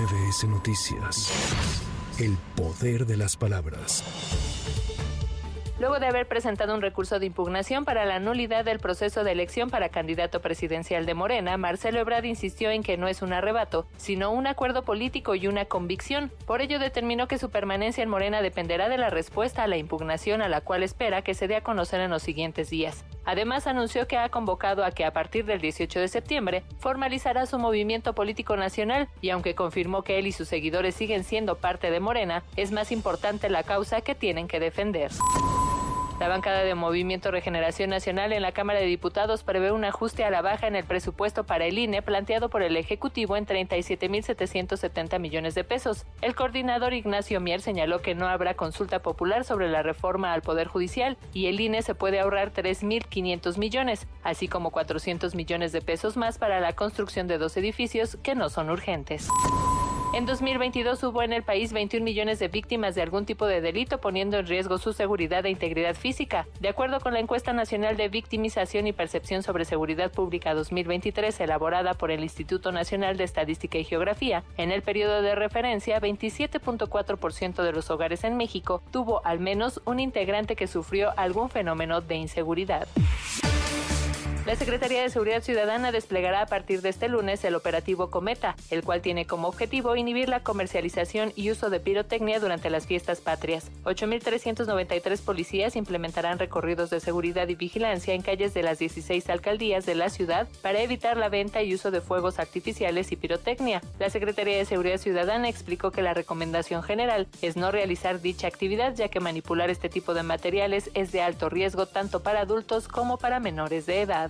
MBS Noticias. El poder de las palabras. Luego de haber presentado un recurso de impugnación para la nulidad del proceso de elección para candidato presidencial de Morena, Marcelo Ebrard insistió en que no es un arrebato, sino un acuerdo político y una convicción. Por ello determinó que su permanencia en Morena dependerá de la respuesta a la impugnación a la cual espera que se dé a conocer en los siguientes días. Además, anunció que ha convocado a que a partir del 18 de septiembre formalizará su movimiento político nacional y aunque confirmó que él y sus seguidores siguen siendo parte de Morena, es más importante la causa que tienen que defender. La bancada de Movimiento Regeneración Nacional en la Cámara de Diputados prevé un ajuste a la baja en el presupuesto para el INE planteado por el Ejecutivo en 37.770 millones de pesos. El coordinador Ignacio Mier señaló que no habrá consulta popular sobre la reforma al Poder Judicial y el INE se puede ahorrar 3.500 millones, así como 400 millones de pesos más para la construcción de dos edificios que no son urgentes. En 2022 hubo en el país 21 millones de víctimas de algún tipo de delito, poniendo en riesgo su seguridad e integridad física. De acuerdo con la encuesta nacional de victimización y percepción sobre seguridad pública 2023, elaborada por el Instituto Nacional de Estadística y Geografía, en el periodo de referencia, 27.4% de los hogares en México tuvo al menos un integrante que sufrió algún fenómeno de inseguridad. La Secretaría de Seguridad Ciudadana desplegará a partir de este lunes el operativo Cometa, el cual tiene como objetivo inhibir la comercialización y uso de pirotecnia durante las fiestas patrias. 8.393 policías implementarán recorridos de seguridad y vigilancia en calles de las 16 alcaldías de la ciudad para evitar la venta y uso de fuegos artificiales y pirotecnia. La Secretaría de Seguridad Ciudadana explicó que la recomendación general es no realizar dicha actividad ya que manipular este tipo de materiales es de alto riesgo tanto para adultos como para menores de edad.